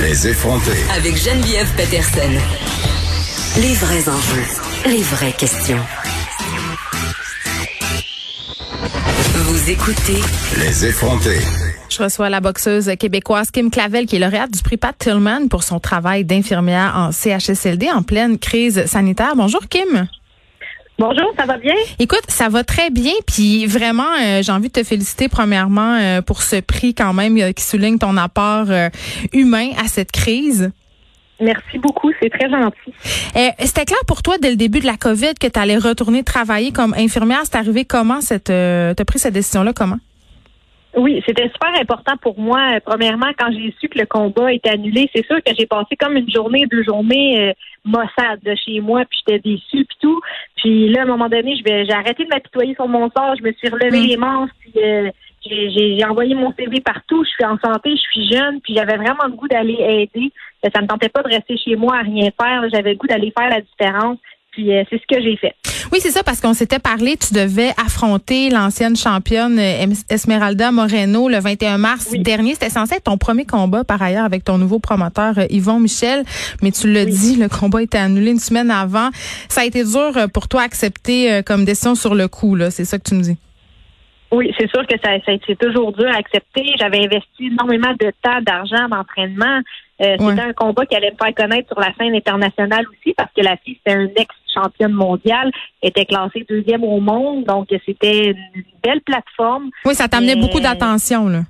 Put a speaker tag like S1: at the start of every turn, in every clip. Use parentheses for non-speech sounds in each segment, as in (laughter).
S1: Les effronter.
S2: Avec Geneviève Peterson. Les vrais enjeux, les vraies questions. Vous écoutez
S1: Les effronter.
S3: Je reçois la boxeuse québécoise Kim Clavel, qui est lauréate du prix Pat Tillman pour son travail d'infirmière en CHSLD en pleine crise sanitaire. Bonjour Kim.
S4: Bonjour, ça va bien?
S3: Écoute, ça va très bien, puis vraiment, euh, j'ai envie de te féliciter premièrement euh, pour ce prix quand même euh, qui souligne ton apport humain à cette crise.
S4: Merci beaucoup, c'est très gentil.
S3: C'était clair pour toi dès le début de la COVID que tu allais retourner travailler comme infirmière. C'est arrivé comment cette, t'as pris cette décision-là comment?
S4: Oui, c'était super important pour moi. Premièrement, quand j'ai su que le combat était annulé, c'est sûr que j'ai passé comme une journée, deux journées euh, maussade de chez moi, puis j'étais déçue, puis tout. Puis là, à un moment donné, je vais, j'ai arrêté de m'apitoyer sur mon sort, je me suis relevé mm. les manches, puis euh, j'ai, envoyé mon CV partout. Je suis en santé, je suis jeune, puis j'avais vraiment le goût d'aller aider. Ça me tentait pas de rester chez moi à rien faire. J'avais le goût d'aller faire la différence. Puis euh, c'est ce que j'ai fait.
S3: Oui, c'est ça, parce qu'on s'était parlé, tu devais affronter l'ancienne championne euh, Esmeralda Moreno le 21 mars dernier. C'était censé être ton premier combat, par ailleurs, avec ton nouveau promoteur euh, Yvon Michel. Mais tu l'as dit, le combat était annulé une semaine avant. Ça a été dur pour toi accepter comme décision sur le coup, là. C'est ça que tu me dis.
S4: Oui, c'est sûr que ça, ça c'est toujours dur à accepter. J'avais investi énormément de temps, d'argent, d'entraînement. Euh, c'était un combat qui allait me faire connaître sur la scène internationale aussi parce que la fille, c'était un ex-championne mondiale, était classée deuxième au monde, donc c'était une belle plateforme.
S3: Oui, ça t'amenait beaucoup d'attention, là.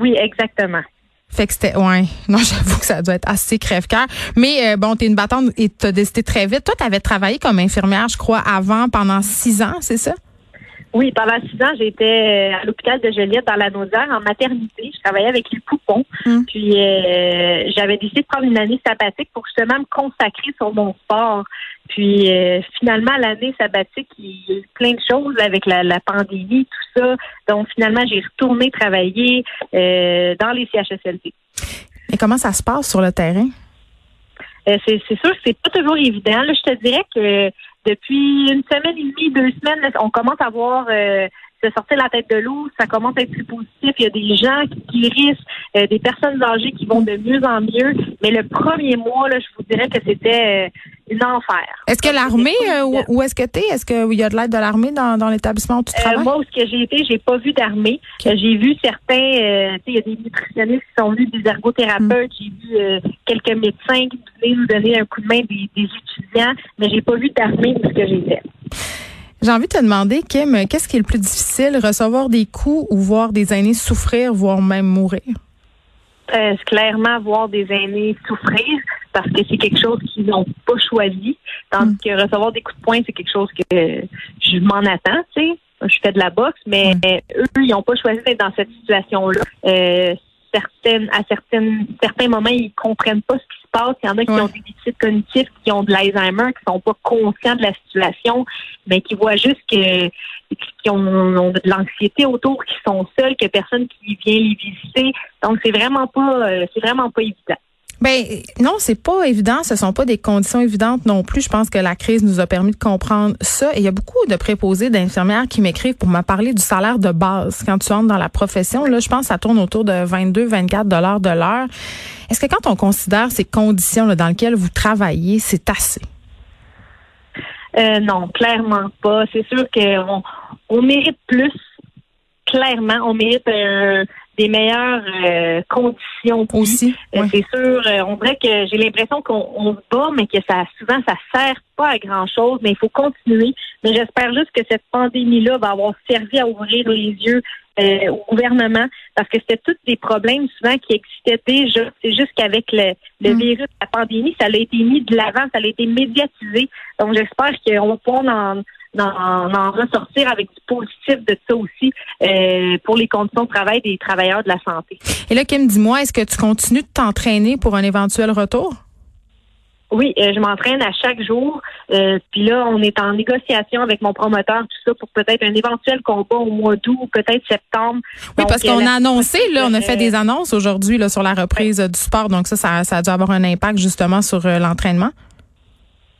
S4: Oui, exactement.
S3: Fait que c'était, ouais. (laughs) Non, j'avoue que ça doit être assez crève-cœur. Mais euh, bon, t'es une battante et t'as décidé très vite. Toi, t'avais travaillé comme infirmière, je crois, avant, pendant six ans, c'est ça?
S4: Oui, pendant six ans, j'étais euh, à l'hôpital de Joliette dans la Naudière en maternité. Je travaillais avec les poupons. Hum. Puis euh, j'avais décidé de prendre une année sabbatique pour justement me consacrer sur mon sport. Puis euh, finalement, l'année sabbatique, il y a eu plein de choses avec la, pandémie, tout ça. Donc finalement, j'ai retourné travailler dans les CHSLD.
S3: Et comment ça se passe sur le terrain?
S4: c'est sûr que c'est pas toujours évident. Là, je te dirais que depuis une semaine et demie, deux semaines, on commence à voir euh, se sortir la tête de l'eau, ça commence à être plus positif. Il y a des gens qui guérissent, euh, des personnes âgées qui vont de mieux en mieux. Mais le premier mois, là, je vous dirais que c'était euh,
S3: Est-ce que l'armée, euh, où, est-ce que tu es? Est-ce qu'il y a de l'aide de l'armée dans, dans l'établissement où tu travailles?
S4: moi, où ce que j'ai été, j'ai pas vu d'armée. J'ai vu certains, il y a des nutritionnistes qui sont venus, des ergothérapeutes, j'ai vu quelques médecins qui venaient nous donner un coup de main des, des étudiants, mais j'ai pas vu d'armée où ce que j'étais.
S3: J'ai envie de te demander, Kim, qu'est-ce qui est le plus difficile, recevoir des coups ou voir des aînés souffrir, voire même mourir?
S4: Euh, clairement, voir des aînés souffrir parce que c'est quelque chose qu'ils n'ont pas choisi. Tandis hmm. que recevoir des coups de poing, c'est quelque chose que je m'en attends, tu sais. Je fais de la boxe, mais eux, ils n'ont pas choisi d'être dans cette situation-là. Euh, certaines, à certaines, certains moments, ils comprennent pas ce qui il y en a qui ont des déficits cognitifs, qui ont de l'Alzheimer, qui sont pas conscients de la situation, mais qui voient juste que qui ont, de l'anxiété autour, qui sont seuls, que personne qui vient les visiter. Donc c'est vraiment pas euh, c'est vraiment pas évident.
S3: Ben non, c'est pas évident. Ce sont pas des conditions évidentes non plus. Je pense que la crise nous a permis de comprendre ça. Et il y a beaucoup de préposés d'infirmières qui m'écrivent pour me parler du salaire de base quand tu entres dans la profession. Là, je pense que ça tourne autour de 22, 24 dollars de l'heure. Est-ce que quand on considère ces conditions dans lesquelles vous travaillez, c'est assez?
S4: Euh, non, clairement pas. C'est sûr qu'on on mérite plus. Clairement, on mérite euh, des meilleures euh, conditions
S3: aussi.
S4: Euh, c'est sûr, euh, on dirait que j'ai l'impression qu'on se bat, mais que ça souvent ça sert pas à grand chose, mais il faut continuer. Mais j'espère juste que cette pandémie-là va avoir servi à ouvrir les yeux au gouvernement, parce que c'était tous des problèmes souvent qui existaient déjà. C'est juste qu'avec le, le mm. virus, la pandémie, ça a été mis de l'avant, ça a été médiatisé. Donc j'espère qu'on va pouvoir en d'en ressortir avec du positif de ça aussi euh, pour les conditions de travail des travailleurs de la santé.
S3: Et là, Kim, dis-moi, est-ce que tu continues de t'entraîner pour un éventuel retour?
S4: Oui, euh, je m'entraîne à chaque jour. Euh, puis là, on est en négociation avec mon promoteur, tout ça, pour peut-être un éventuel combat au mois d'août peut-être septembre.
S3: Oui, parce qu'on a annoncé, là, on a fait des annonces aujourd'hui là sur la reprise du sport. Donc ça, ça, ça a dû avoir un impact justement sur l'entraînement.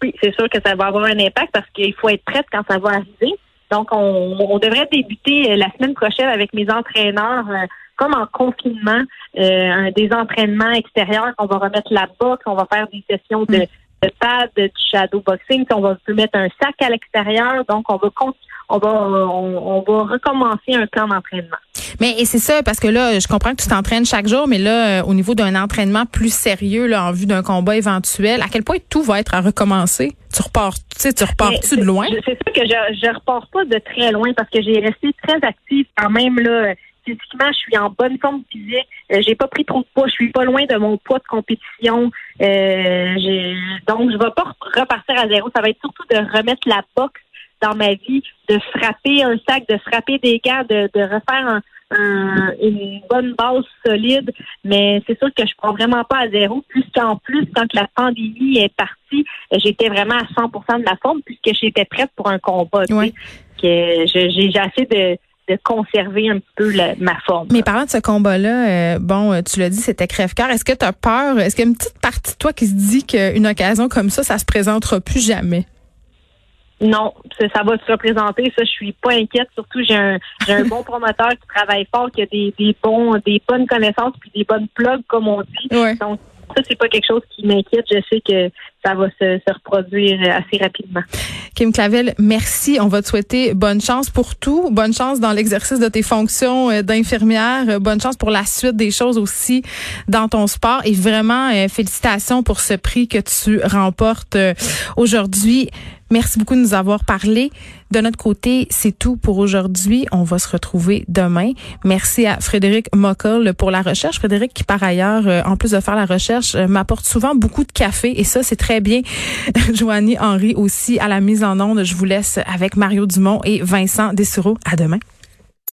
S4: Oui, c'est sûr que ça va avoir un impact parce qu'il faut être prête quand ça va arriver. Donc, on, devrait débuter euh, la semaine prochaine avec mes entraîneurs euh, comme en confinement, euh, des entraînements extérieurs qu'on va remettre là-bas, qu'on va faire des sessions de, de pad, de shadow boxing, on va peut mettre un sac à l'extérieur, donc on va on va on, va recommencer un plan d'entraînement.
S3: Mais c'est ça parce que là, je comprends que tu t'entraînes chaque jour, mais là, euh, au niveau d'un entraînement plus sérieux, là, en vue d'un combat éventuel, à quel point tout va être à recommencer? Tu repars, tu sais, tu repars tu de loin?
S4: C'est ça que je je repars pas de très loin parce que j'ai resté très active quand même là physiquement, je suis en bonne forme physique. Euh, j'ai pas pris trop de poids. Je suis pas loin de mon poids de compétition. Euh, donc, je vais pas repartir à zéro. Ça va être surtout de remettre la boxe dans ma vie, de frapper un sac, de frapper des gars, de, refaire une bonne base solide. Mais c'est sûr que je prends vraiment pas à zéro. Puisqu'en plus, quand la pandémie est partie, j'étais vraiment à 100% de la forme puisque j'étais prête pour un combat. Que j'ai assez de de conserver un peu ma forme.
S3: Mais parlant de ce combat-là, euh, bon, euh, tu l'as dit, c'était crève-cœur. Est-ce que tu as peur? Est-ce qu'il y a une petite partie de toi qui se dit qu'une occasion comme ça, ça se présentera plus jamais?
S4: Non, ça, va se représenter. Ça, je suis pas inquiète. Surtout, j'ai un, j'ai un bon promoteur qui travaille fort, qui a des, des bons, des bonnes connaissances puis des bonnes plugs, comme on dit. Donc, ça, c'est pas quelque chose qui m'inquiète. Je sais que ça va se, reproduire assez rapidement.
S3: Kim Clavel, merci. On va te souhaiter bonne chance pour tout. Bonne chance dans l'exercice de tes fonctions euh, d'infirmière. Bonne chance pour la suite des choses aussi dans ton sport. Et vraiment, euh, félicitations pour ce prix que tu remportes euh, aujourd'hui. Merci beaucoup de nous avoir parlé. De notre côté, c'est tout pour aujourd'hui. On va se retrouver demain. Merci à Frédéric Mockel pour la recherche. Frédéric qui, par ailleurs, en plus de faire la recherche, m'apporte souvent beaucoup de café et ça, c'est très bien. (laughs) Joanie Henry aussi à la mise en onde. Je vous laisse avec Mario Dumont et Vincent Dessureau. À demain.